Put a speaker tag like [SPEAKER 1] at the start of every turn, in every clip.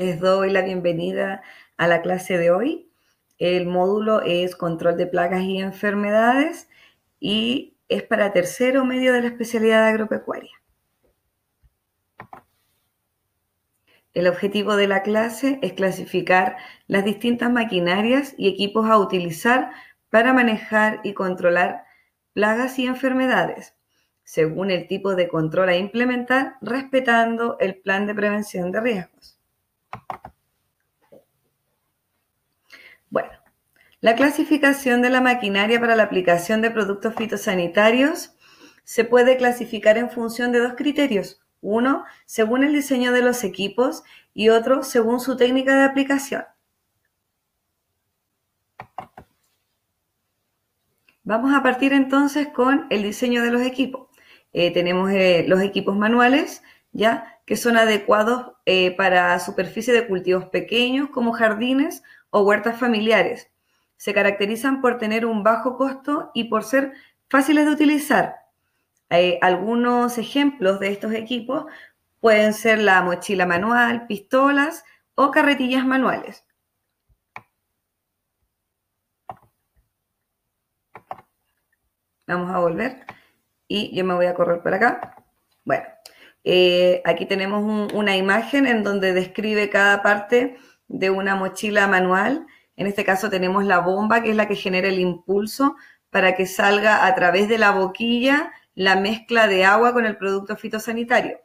[SPEAKER 1] Les doy la bienvenida a la clase de hoy. El módulo es control de plagas y enfermedades y es para tercero medio de la especialidad agropecuaria. El objetivo de la clase es clasificar las distintas maquinarias y equipos a utilizar para manejar y controlar plagas y enfermedades, según el tipo de control a implementar, respetando el plan de prevención de riesgos. Bueno, la clasificación de la maquinaria para la aplicación de productos fitosanitarios se puede clasificar en función de dos criterios. Uno, según el diseño de los equipos y otro, según su técnica de aplicación. Vamos a partir entonces con el diseño de los equipos. Eh, tenemos eh, los equipos manuales, ¿ya? que son adecuados eh, para superficies de cultivos pequeños como jardines o huertas familiares. Se caracterizan por tener un bajo costo y por ser fáciles de utilizar. algunos ejemplos de estos equipos pueden ser la mochila manual, pistolas o carretillas manuales. Vamos a volver y yo me voy a correr por acá. Bueno, eh, aquí tenemos una imagen en donde describe cada parte de una mochila manual. En este caso tenemos la bomba, que es la que genera el impulso para que salga a través de la boquilla la mezcla de agua con el producto fitosanitario.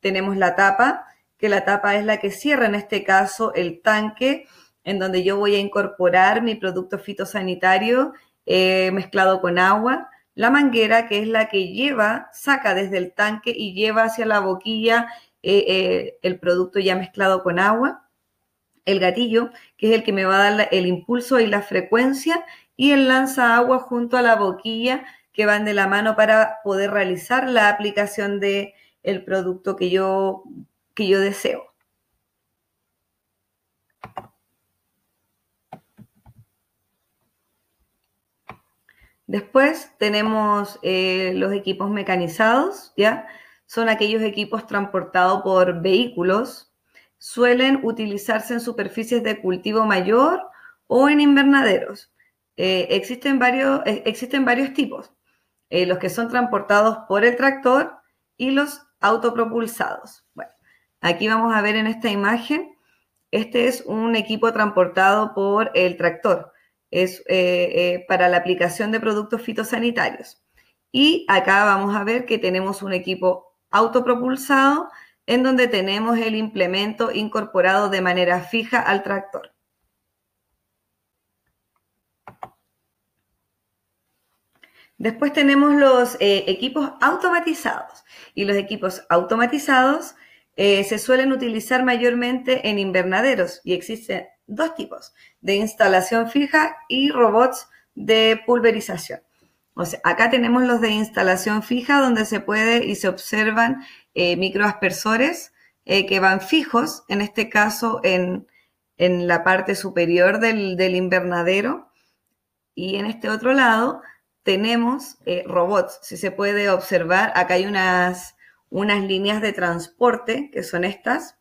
[SPEAKER 1] Tenemos la tapa, que la tapa es la que cierra en este caso el tanque en donde yo voy a incorporar mi producto fitosanitario eh, mezclado con agua la manguera, que es la que lleva, saca desde el tanque y lleva hacia la boquilla eh, eh, el producto ya mezclado con agua, el gatillo, que es el que me va a dar el impulso y la frecuencia, y el lanza agua junto a la boquilla, que van de la mano para poder realizar la aplicación del el producto que yo, que yo deseo. Después tenemos eh, los equipos mecanizados, ¿ya? Son aquellos equipos transportados por vehículos. Suelen utilizarse en superficies de cultivo mayor o en invernaderos. Eh, existen, varios, eh, existen varios tipos. los que son transportados por el tractor y los autopropulsados. Bueno, aquí vamos a ver en esta imagen, este es un equipo transportado por el tractor es eh, eh, para la aplicación de productos fitosanitarios. Y acá vamos a ver que tenemos un equipo autopropulsado en donde tenemos el implemento incorporado de manera fija al tractor. Después tenemos los eh, equipos automatizados y los equipos automatizados se suelen utilizar mayormente en invernaderos y existen dos tipos, de instalación fija y robots de pulverización. O sea, acá tenemos los de instalación fija donde se puede y se observan eh, microaspersores eh, que van fijos, en este caso en, la parte superior del, invernadero. Y en este otro lado tenemos eh, robots. Si se puede observar, acá hay unas, unas líneas de transporte que son estas.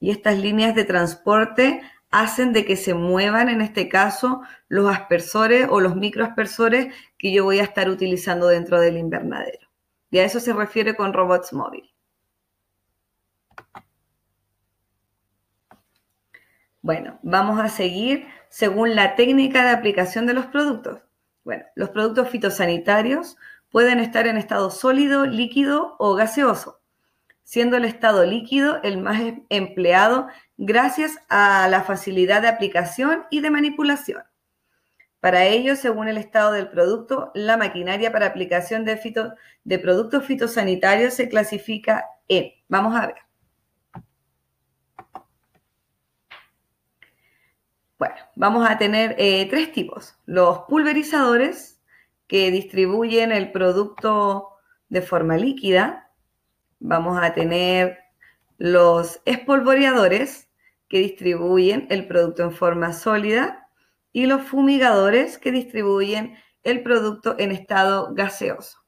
[SPEAKER 1] Y estas líneas de transporte hacen de que se muevan, en este caso, los aspersores o los microaspersores que yo voy a estar utilizando dentro del invernadero. Y a eso se refiere con robots móvil. Bueno, vamos a seguir según la técnica de aplicación de los productos. Bueno, los productos fitosanitarios pueden estar en estado sólido, líquido o gaseoso, siendo el estado líquido el más empleado gracias a la facilidad de aplicación y de manipulación. Para ello, según el estado del producto, la maquinaria para aplicación de, de productos fitosanitarios se clasifica en, vamos a ver. Bueno, vamos a tener eh, tres tipos. Los pulverizadores, que distribuyen el producto de forma líquida. Vamos a tener los espolvoreadores, que distribuyen el producto en forma sólida y los fumigadores que distribuyen el producto en estado gaseoso.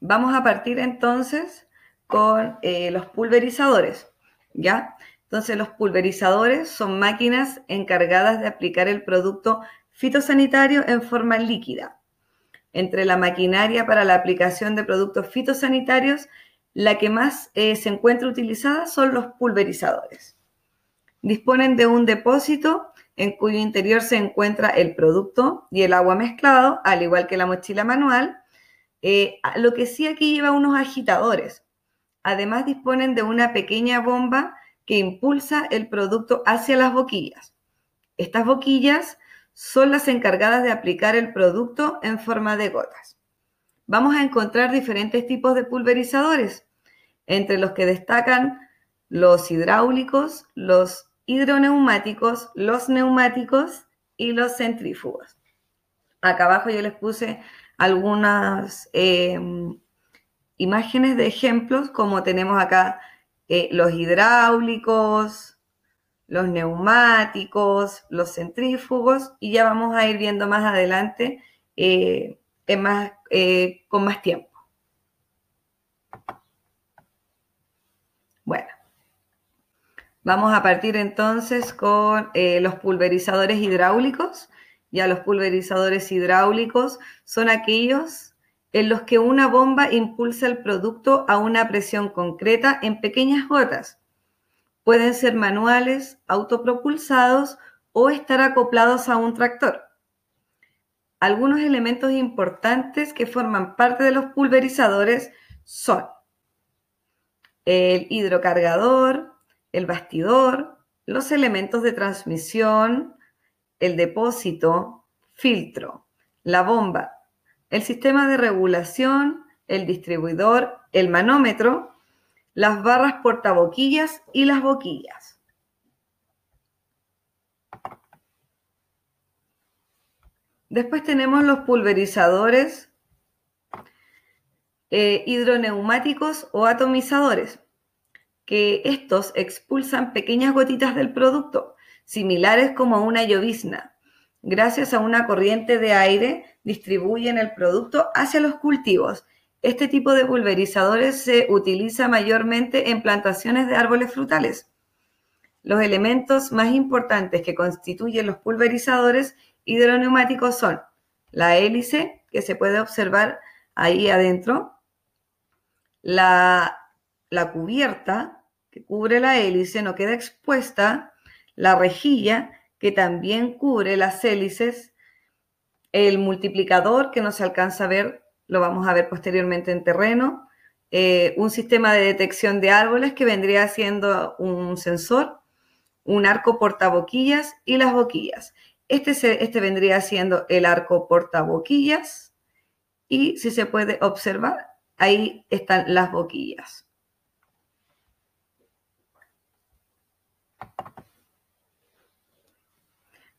[SPEAKER 1] Vamos a partir entonces con eh, los pulverizadores, ¿ya? Entonces los pulverizadores son máquinas encargadas de aplicar el producto fitosanitario en forma líquida. Entre la maquinaria para la aplicación de productos fitosanitarios, la que más eh, se encuentra utilizada son los pulverizadores. Disponen de un depósito en cuyo interior se encuentra el producto y el agua mezclado, al igual que la mochila manual. Eh, lo que sí aquí lleva unos agitadores. Además disponen de una pequeña bomba que impulsa el producto hacia las boquillas. Estas boquillas son las encargadas de aplicar el producto en forma de gotas. Vamos a encontrar diferentes tipos de pulverizadores, entre los que destacan los hidráulicos, los hidroneumáticos, los neumáticos y los centrífugos. Acá abajo yo les puse algunas em, imágenes de ejemplos, como tenemos acá eh, los hidráulicos, los neumáticos, los centrífugos, y ya vamos a ir viendo más adelante eh, eh, con más tiempo. Bueno, vamos a partir entonces con los pulverizadores hidráulicos. Ya los pulverizadores hidráulicos son aquellos en los que una bomba impulsa el producto a una presión concreta en pequeñas gotas. Pueden ser manuales, autopropulsados o estar acoplados a un tractor. Algunos elementos importantes que forman parte de los pulverizadores son el hidrocargador, el bastidor, los elementos de transmisión, el depósito, filtro, la bomba, el sistema de regulación, el distribuidor, el manómetro, las barras portaboquillas y las boquillas. Después tenemos los pulverizadores eh, hidroneumáticos o atomizadores, que estos expulsan pequeñas gotitas del producto, similares como una llovizna, gracias a una corriente de aire distribuyen el producto hacia los cultivos. Este tipo de pulverizadores se utiliza mayormente en plantaciones de árboles frutales. Los elementos más importantes que constituyen los pulverizadores hidroneumáticos son la hélice, que se puede observar ahí adentro, la, la cubierta, que cubre la hélice, no queda expuesta, la rejilla, que también cubre las hélices el multiplicador, que no se alcanza a ver, lo vamos a ver posteriormente en terreno. Eh, un sistema de detección de árboles que vendría siendo un sensor, un arco portaboquillas y las boquillas. Este, este vendría siendo el arco portaboquillas y si se puede observar, ahí están las boquillas.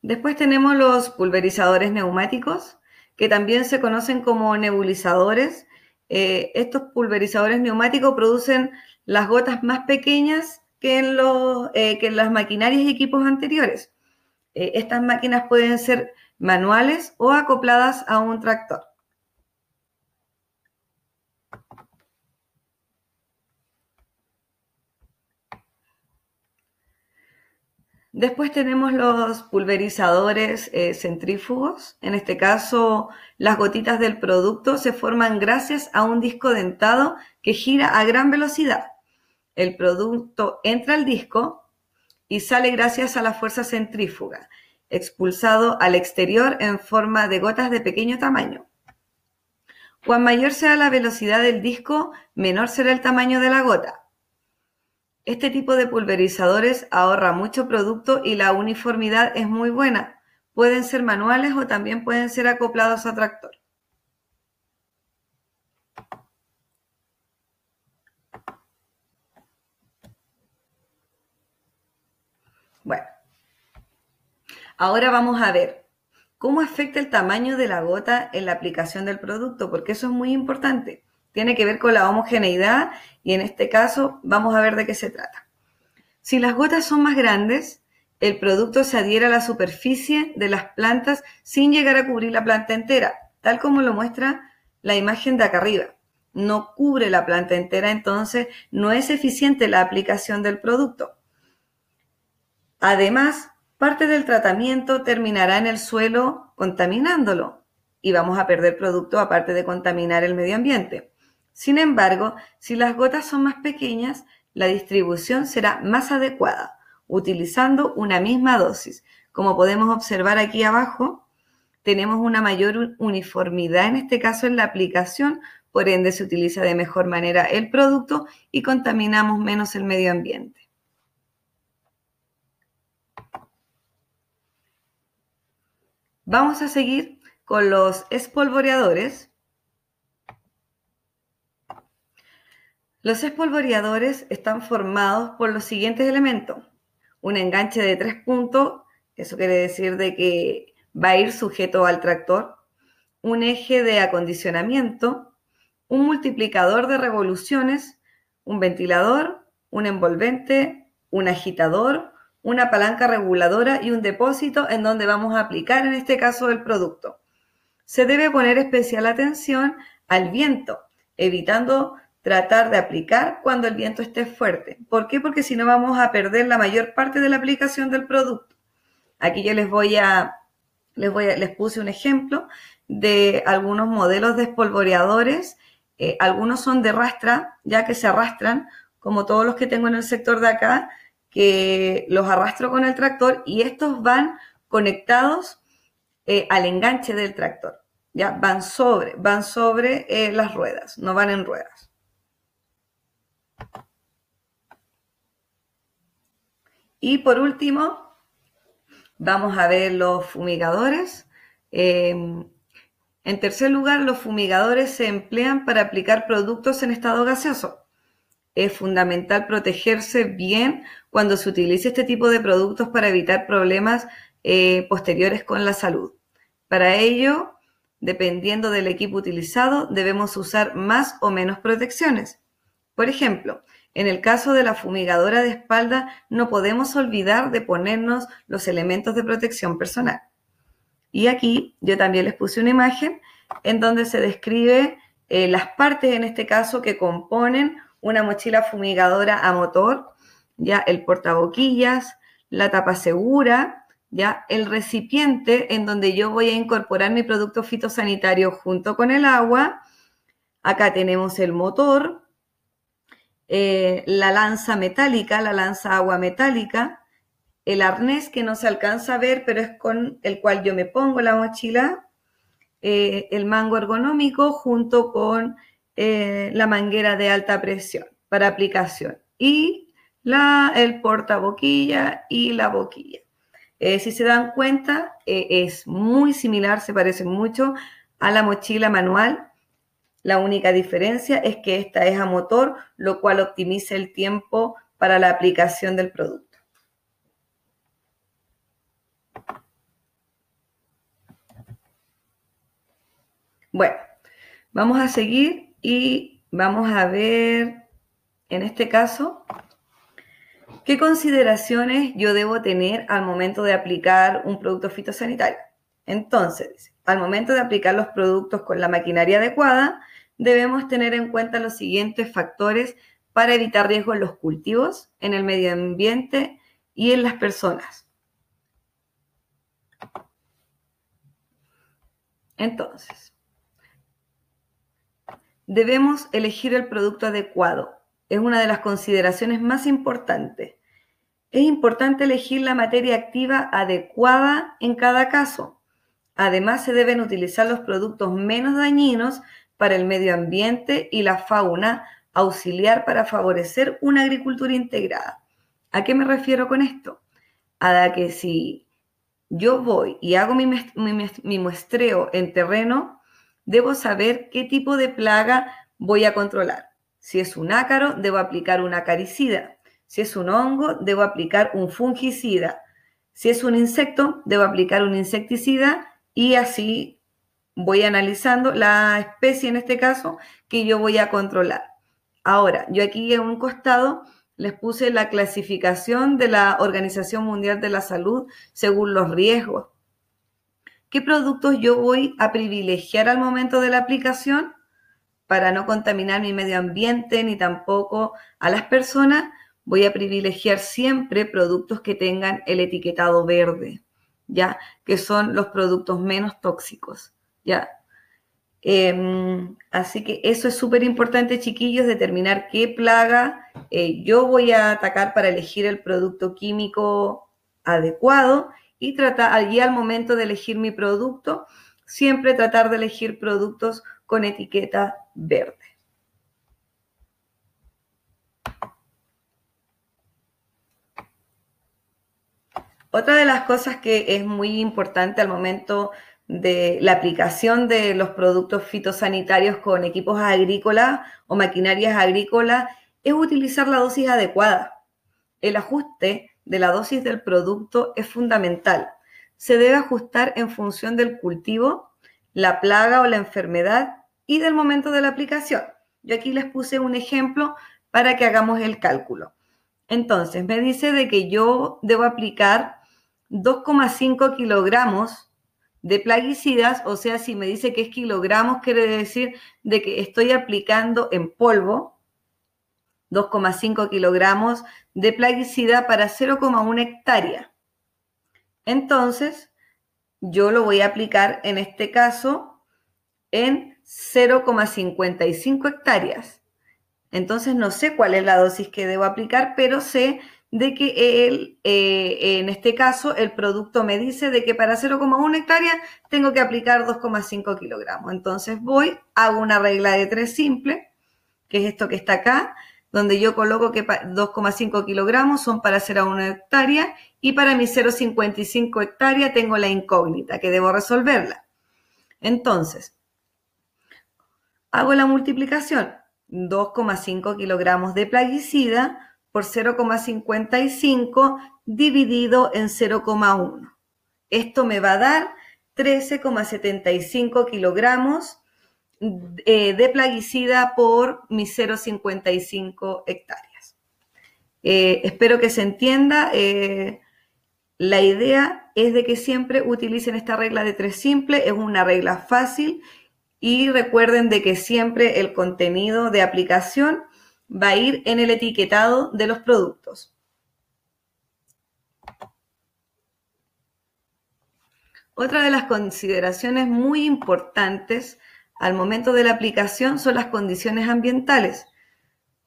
[SPEAKER 1] Después tenemos los pulverizadores neumáticos, que también se conocen como nebulizadores. Eh, estos pulverizadores neumáticos producen las gotas más pequeñas que en, los, eh, que en las maquinarias y equipos anteriores. Eh, estas máquinas pueden ser manuales o acopladas a un tractor. Después tenemos los pulverizadores eh, centrífugos. En este caso, las gotitas del producto se forman gracias a un disco dentado que gira a gran velocidad. El producto entra al disco y sale gracias a la fuerza centrífuga, expulsado al exterior en forma de gotas de pequeño tamaño. Cuan mayor sea la velocidad del disco, menor será el tamaño de la gota. Este tipo de pulverizadores ahorra mucho producto y la uniformidad es muy buena. Pueden ser manuales o también pueden ser acoplados a tractor. Bueno, ahora vamos a ver cómo afecta el tamaño de la gota en la aplicación del producto, porque eso es muy importante tiene que ver con la homogeneidad y en este caso vamos a ver de qué se trata. Si las gotas son más grandes, el producto se adhiere a la superficie de las plantas sin llegar a cubrir la planta entera, tal como lo muestra la imagen de acá arriba. no cubre la planta entera, entonces no es eficiente la aplicación del producto. Además, parte del tratamiento terminará en el suelo contaminándolo y vamos a perder producto aparte de contaminar el medio ambiente. Sin embargo, si las gotas son más pequeñas, la distribución será más adecuada, utilizando una misma dosis. Como podemos observar aquí abajo, tenemos una mayor uniformidad en este caso en la aplicación, por ende se utiliza de mejor manera el producto y contaminamos menos el medio ambiente. Vamos a seguir con los espolvoreadores. Los espolvoreadores están formados por los siguientes elementos. Un enganche de tres puntos, eso quiere decir de que va a ir sujeto al tractor. Un eje de acondicionamiento, un multiplicador de revoluciones, un ventilador, un envolvente, un agitador, una palanca reguladora y un depósito en donde vamos a aplicar en este caso el producto. Se debe poner especial atención al viento, evitando tratar de aplicar cuando el viento esté fuerte. ¿Por qué? Porque si no vamos a perder la mayor parte de la aplicación del producto. Aquí yo les voy a, les voy les puse un ejemplo de algunos modelos de espolvoreadores. Eh, algunos son de rastra, ya que se arrastran, como todos los que tengo en el sector de acá, que los arrastro con el tractor y estos van conectados eh, al enganche del tractor. Ya van sobre, van sobre eh, las ruedas, no van en ruedas. Y por último, vamos a ver los fumigadores. Em, en tercer lugar, los fumigadores se emplean para aplicar productos en estado gaseoso. Es fundamental protegerse bien cuando se utilice este tipo de productos para evitar problemas eh, posteriores con la salud. Para ello, dependiendo del equipo utilizado, debemos usar más o menos protecciones. Por ejemplo, en el caso de la fumigadora de espalda, no podemos olvidar de ponernos los elementos de protección personal. Y aquí yo también les puse una imagen en donde se describe eh, las partes, en este caso, que componen una mochila fumigadora a motor, ya el portaboquillas, la tapa segura, ya el recipiente en donde yo voy a incorporar mi producto fitosanitario junto con el agua. Acá tenemos el motor, eh, la lanza metálica, la lanza agua metálica, el arnés que no se alcanza a ver, pero es con el cual yo me pongo la mochila, eh, el mango ergonómico junto con eh, la manguera de alta presión para aplicación. Y la, el portaboquilla y la boquilla. si se dan cuenta, es muy similar, se parece mucho a la mochila manual la única diferencia es que esta es a motor, lo cual optimiza el tiempo para la aplicación del producto. Bueno, vamos a seguir y vamos a ver, en este caso, qué consideraciones yo debo tener al momento de aplicar un producto fitosanitario. Entonces, al momento de aplicar los productos con la maquinaria adecuada, debemos tener en cuenta los siguientes factores para evitar riesgos en los cultivos, en el medio ambiente y en las personas. Entonces, debemos elegir el producto adecuado. Es una de las consideraciones más importantes. Es importante elegir la materia activa adecuada en cada caso. Además, se deben utilizar los productos menos dañinos para el medio ambiente y la fauna, auxiliar para favorecer una agricultura integrada. ¿A qué me refiero con esto? A que si yo voy y hago mi, muestreo en terreno, debo saber qué tipo de plaga voy a controlar. Si es un ácaro, debo aplicar un acaricida. Si es un hongo, debo aplicar un fungicida. Si es un insecto, debo aplicar un insecticida y así voy analizando la especie en este caso que yo voy a controlar. Ahora, yo aquí en un costado les puse la clasificación de la Organización Mundial de la Salud según los riesgos. ¿Qué productos yo voy a privilegiar al momento de la aplicación? Para no contaminar mi medio ambiente ni tampoco a las personas, voy a privilegiar siempre productos que tengan el etiquetado verde, ¿ya? Que son los productos menos tóxicos, ¿ya? Em, así que eso es súper importante, chiquillos, determinar qué plaga eh, yo voy a atacar para elegir el producto químico adecuado y tratar allí al momento de elegir mi producto, siempre tratar de elegir productos con etiqueta verde. Otra de las cosas que es muy importante al momento de la aplicación de los productos fitosanitarios con equipos agrícolas o maquinarias agrícolas es utilizar la dosis adecuada. El ajuste de la dosis del producto es fundamental. Se debe ajustar en función del cultivo, la plaga o la enfermedad y del momento de la aplicación. Yo aquí les puse un ejemplo para que hagamos el cálculo. Entonces, me dice de que yo debo aplicar 2,5 kilogramos de plaguicidas, o sea, si me dice que es kilogramos, quiere decir de que estoy aplicando en polvo 2,5 kilogramos de plaguicida para 0,1 hectárea. Entonces, yo lo voy a aplicar en este caso en 0,55 hectáreas. Entonces, no sé cuál es la dosis que debo aplicar, pero sé de que él, eh, en este caso, el producto me dice de que para 0,1 hectárea tengo que aplicar 2,5 kilogramos. Entonces voy, hago una regla de tres simple, que es esto que está acá, donde yo coloco que 2,5 kilogramos son para 0,1 hectárea y para mi 0,55 hectárea tengo la incógnita que debo resolverla. Entonces, hago la multiplicación. 2,5 kilogramos de plaguicida por 0,55 dividido en 0,1. Esto me va a dar 13,75 kilogramos eh, de plaguicida por mis 0,55 hectáreas. Eh, espero que se entienda. Eh, la idea es de que siempre utilicen esta regla de tres simple, es una regla fácil y recuerden de que siempre el contenido de aplicación va a ir en el etiquetado de los productos. Otra de las consideraciones muy importantes al momento de la aplicación son las condiciones ambientales.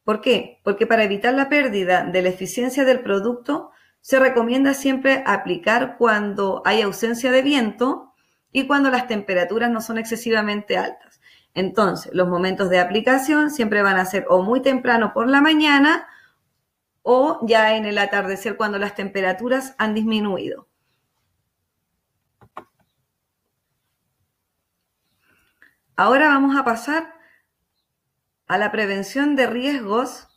[SPEAKER 1] ¿Por qué? Porque para evitar la pérdida de la eficiencia del producto, se recomienda siempre aplicar cuando hay ausencia de viento y cuando las temperaturas no son excesivamente altas. Entonces, los momentos de aplicación siempre van a ser o muy temprano por la mañana o ya en el atardecer cuando las temperaturas han disminuido. Ahora vamos a pasar a la prevención de riesgos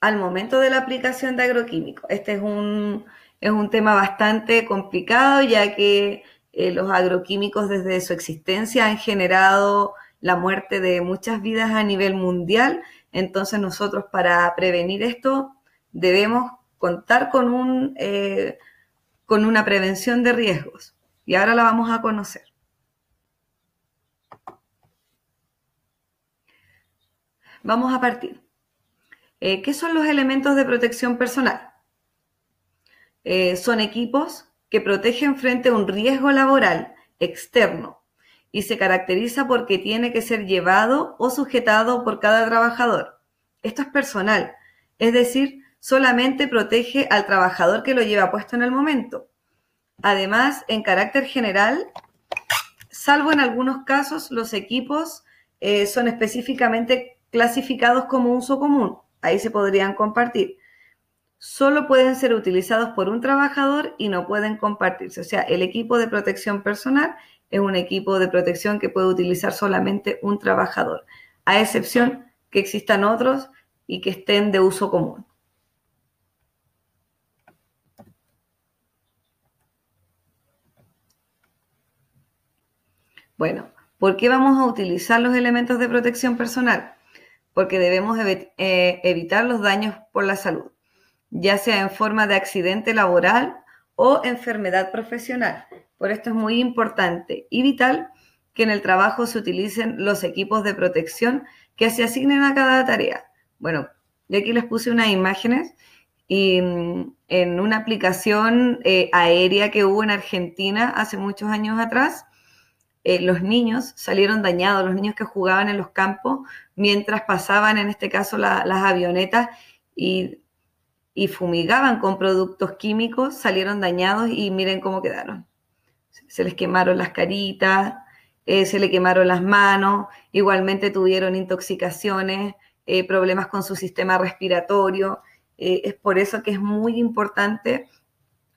[SPEAKER 1] al momento de la aplicación de agroquímicos. Este es un, es un tema bastante complicado ya que eh, los agroquímicos desde su existencia han generado la muerte de muchas vidas a nivel mundial. Entonces nosotros para prevenir esto debemos contar con, un, eh, con una prevención de riesgos. Y ahora la vamos a conocer. Vamos a partir. Eh, ¿Qué son los elementos de protección personal? Son equipos que protegen frente a un riesgo laboral externo y se caracteriza porque tiene que ser llevado o sujetado por cada trabajador. Esto es personal, es decir, solamente protege al trabajador que lo lleva puesto en el momento. Además, en carácter general, salvo en algunos casos, los equipos eh, son específicamente clasificados como uso común. Ahí se podrían compartir solo pueden ser utilizados por un trabajador y no pueden compartirse. O sea, el equipo de protección personal es un equipo de protección que puede utilizar solamente un trabajador, a excepción que existan otros y que estén de uso común. Bueno, ¿por qué vamos a utilizar los elementos de protección personal? Porque debemos eh, evitar los daños por la salud ya sea en forma de accidente laboral o enfermedad profesional. Por esto es muy importante y vital que en el trabajo se utilicen los equipos de protección que se asignen a cada tarea. Bueno, yo aquí les puse unas imágenes y mm, en una aplicación eh, aérea que hubo en Argentina hace muchos años atrás, eh, los niños salieron dañados, los niños que jugaban en los campos mientras pasaban, en este caso, las avionetas y, fumigaban con productos químicos, salieron dañados y miren cómo quedaron. Se les quemaron las caritas, eh, se le quemaron las manos, igualmente tuvieron intoxicaciones, eh, problemas con su sistema respiratorio. es por eso que es muy importante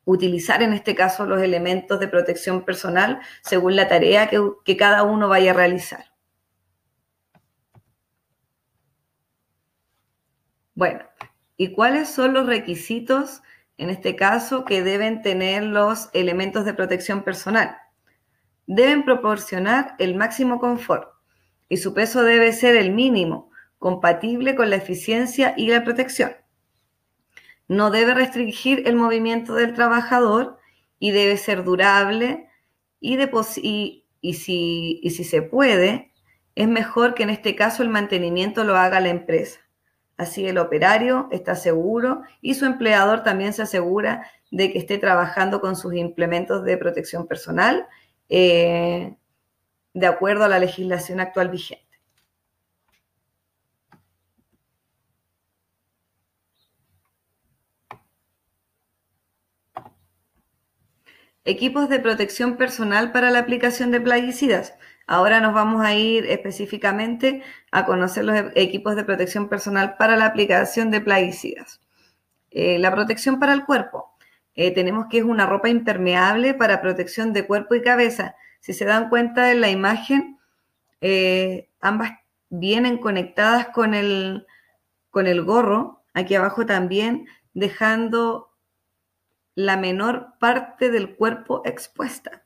[SPEAKER 1] utilizar en este caso los elementos de protección personal según la tarea que, cada uno vaya a realizar. Bueno, ¿y cuáles son los requisitos, en este caso, que deben tener los elementos de protección personal? Deben proporcionar el máximo confort y su peso debe ser el mínimo, compatible con la eficiencia y la protección no debe restringir el movimiento del trabajador y debe ser durable y, si se puede, es mejor que en este caso el mantenimiento lo haga la empresa. Así el operario está seguro y su empleador también se asegura de que esté trabajando con sus implementos de protección personal eh, de acuerdo a la legislación actual vigente. Equipos de protección personal para la aplicación de plaguicidas. Ahora nos vamos a ir específicamente a conocer los equipos de protección personal para la aplicación de plaguicidas. Eh, la protección para el cuerpo. Eh, tenemos que es una ropa impermeable para protección de cuerpo y cabeza. Si se dan cuenta en la imagen, eh, ambas vienen conectadas con el, con el gorro, aquí abajo también, dejando la menor parte del cuerpo expuesta.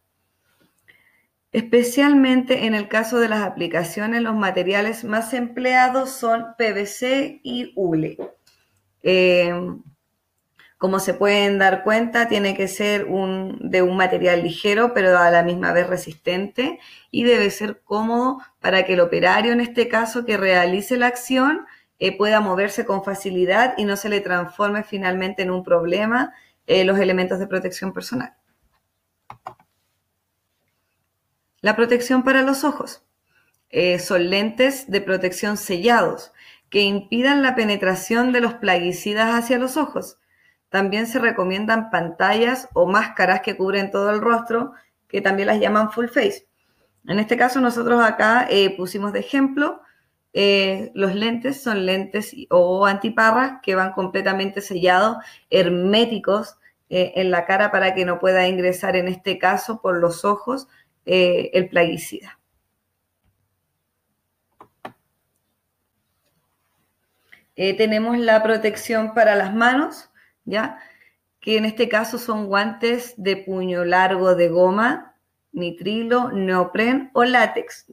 [SPEAKER 1] Especialmente en el caso de las aplicaciones, los materiales más empleados son PVC y hule. Eh, como se pueden dar cuenta, tiene que ser un, de un material ligero, pero a la misma vez resistente y debe ser cómodo para que el operario, en este caso, que realice la acción, eh, pueda moverse con facilidad y no se le transforme finalmente en un problema eh, los elementos de protección personal. La protección para los ojos. Eh, son lentes de protección sellados que impidan la penetración de los plaguicidas hacia los ojos. También se recomiendan pantallas o máscaras que cubren todo el rostro, que también las llaman full face. En este caso nosotros acá eh, pusimos de ejemplo, los lentes son lentes o antiparras que van completamente sellados, herméticos, eh, en la cara para que no pueda ingresar, en este caso, por los ojos, eh, el plaguicida. Eh, tenemos la protección para las manos, ¿ya? Que en este caso son guantes de puño largo de goma, nitrilo, neopren o látex.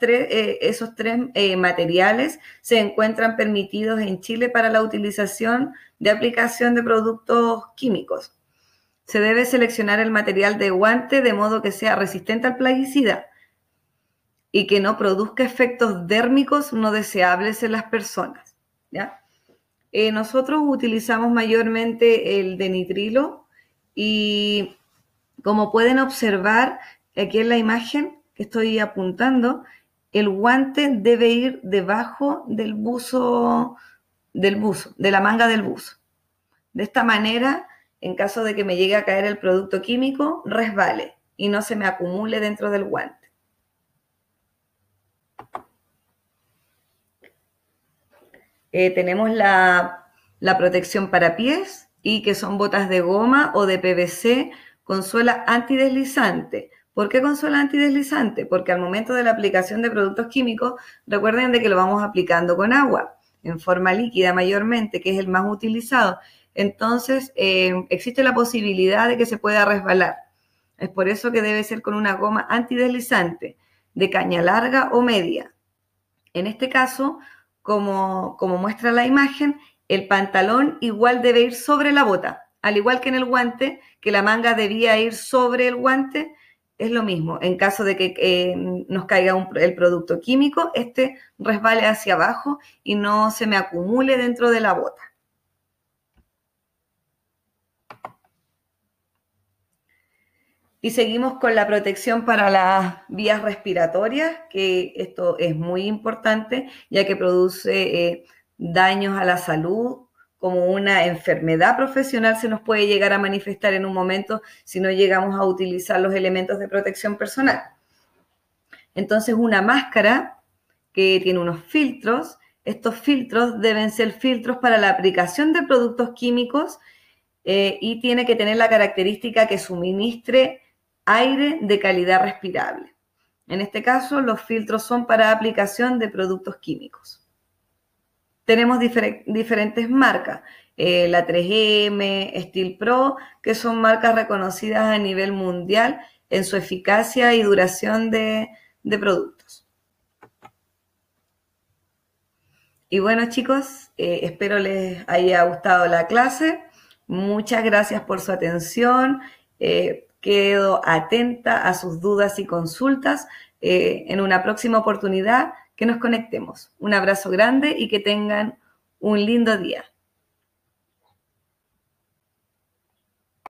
[SPEAKER 1] Tres, esos tres materiales se encuentran permitidos en Chile para la utilización de aplicación de productos químicos. Se debe seleccionar el material de guante de modo que sea resistente al plaguicida y que no produzca efectos dérmicos no deseables en las personas. Eh, nosotros utilizamos mayormente el de nitrilo y como pueden observar aquí en la imagen que estoy apuntando, el guante debe ir debajo del buzo, del buzo, de la manga del buzo. De esta manera en caso de que me llegue a caer el producto químico, resbale y no se me acumule dentro del guante. Eh, tenemos la, la protección para pies y que son botas de goma o de PVC con suela antideslizante. ¿Por qué con suela antideslizante? Porque al momento de la aplicación de productos químicos, recuerden de que lo vamos aplicando con agua, en forma líquida mayormente, que es el más utilizado entonces eh, existe la posibilidad de que se pueda resbalar. Es por eso que debe ser con una goma antideslizante, de caña larga o media. En este caso, como, como muestra la imagen, el pantalón igual debe ir sobre la bota, al igual que en el guante, que la manga debía ir sobre el guante, es lo mismo. En caso de que eh, nos caiga el producto químico, este resbale hacia abajo y no se me acumule dentro de la bota. Y seguimos con la protección para las vías respiratorias, que esto es muy importante, ya que produce eh, daños a la salud, como una enfermedad profesional se nos puede llegar a manifestar en un momento si no llegamos a utilizar los elementos de protección personal. Entonces, una máscara que tiene unos filtros, estos filtros deben ser filtros para la aplicación de productos químicos eh, y tiene que tener la característica que suministre aire de calidad respirable. En este caso, los filtros son para aplicación de productos químicos. Tenemos diferentes marcas, eh, la 3M, Steel Pro, que son marcas reconocidas a nivel mundial en su eficacia y duración de, productos. Y bueno chicos, eh, espero les haya gustado la clase. Muchas gracias por su atención. Eh, Quedo atenta a sus dudas y consultas eh, en una próxima oportunidad que nos conectemos. Un abrazo grande y que tengan un lindo día.